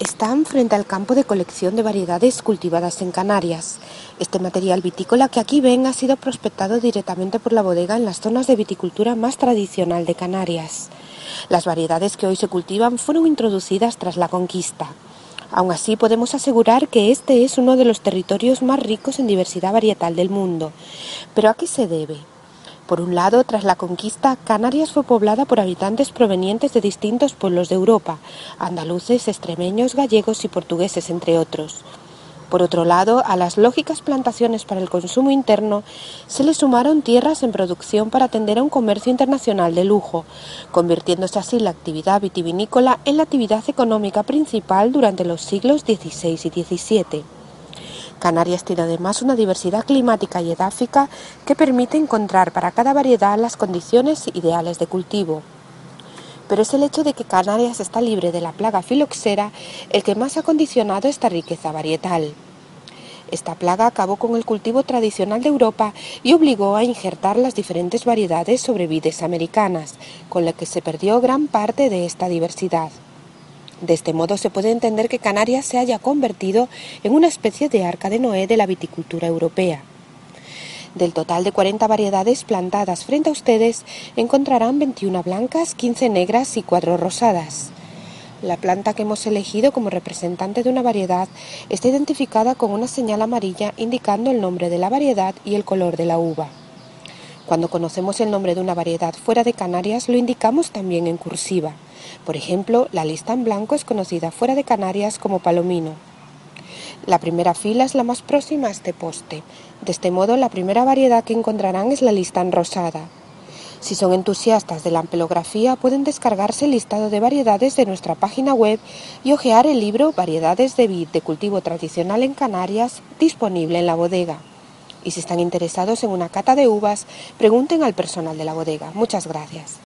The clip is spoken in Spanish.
Están frente al campo de colección de variedades cultivadas en Canarias. Este material vitícola que aquí ven ha sido prospectado directamente por la bodega en las zonas de viticultura más tradicional de Canarias. Las variedades que hoy se cultivan fueron introducidas tras la conquista. Aún así, podemos asegurar que este es uno de los territorios más ricos en diversidad varietal del mundo. ¿Pero a qué se debe? Por un lado, tras la conquista, Canarias fue poblada por habitantes provenientes de distintos pueblos de Europa, andaluces, extremeños, gallegos y portugueses, entre otros. Por otro lado, a las lógicas plantaciones para el consumo interno se le sumaron tierras en producción para atender a un comercio internacional de lujo, convirtiéndose así la actividad vitivinícola en la actividad económica principal durante los siglos XVI y XVII. Canarias tiene además una diversidad climática y edáfica que permite encontrar para cada variedad las condiciones ideales de cultivo. Pero es el hecho de que Canarias está libre de la plaga filoxera el que más ha condicionado esta riqueza varietal. Esta plaga acabó con el cultivo tradicional de Europa y obligó a injertar las diferentes variedades sobre vides americanas, con la que se perdió gran parte de esta diversidad. De este modo se puede entender que Canarias se haya convertido en una especie de arca de Noé de la viticultura europea. Del total de 40 variedades plantadas frente a ustedes, encontrarán 21 blancas, 15 negras y 4 rosadas. La planta que hemos elegido como representante de una variedad está identificada con una señal amarilla indicando el nombre de la variedad y el color de la uva. Cuando conocemos el nombre de una variedad fuera de Canarias, lo indicamos también en cursiva. Por ejemplo, la lista en blanco es conocida fuera de Canarias como palomino. La primera fila es la más próxima a este poste. De este modo, la primera variedad que encontrarán es la lista en rosada. Si son entusiastas de la ampelografía, pueden descargarse el listado de variedades de nuestra página web y hojear el libro Variedades de vid de cultivo tradicional en Canarias, disponible en la bodega. Y si están interesados en una cata de uvas, pregunten al personal de la bodega. Muchas gracias.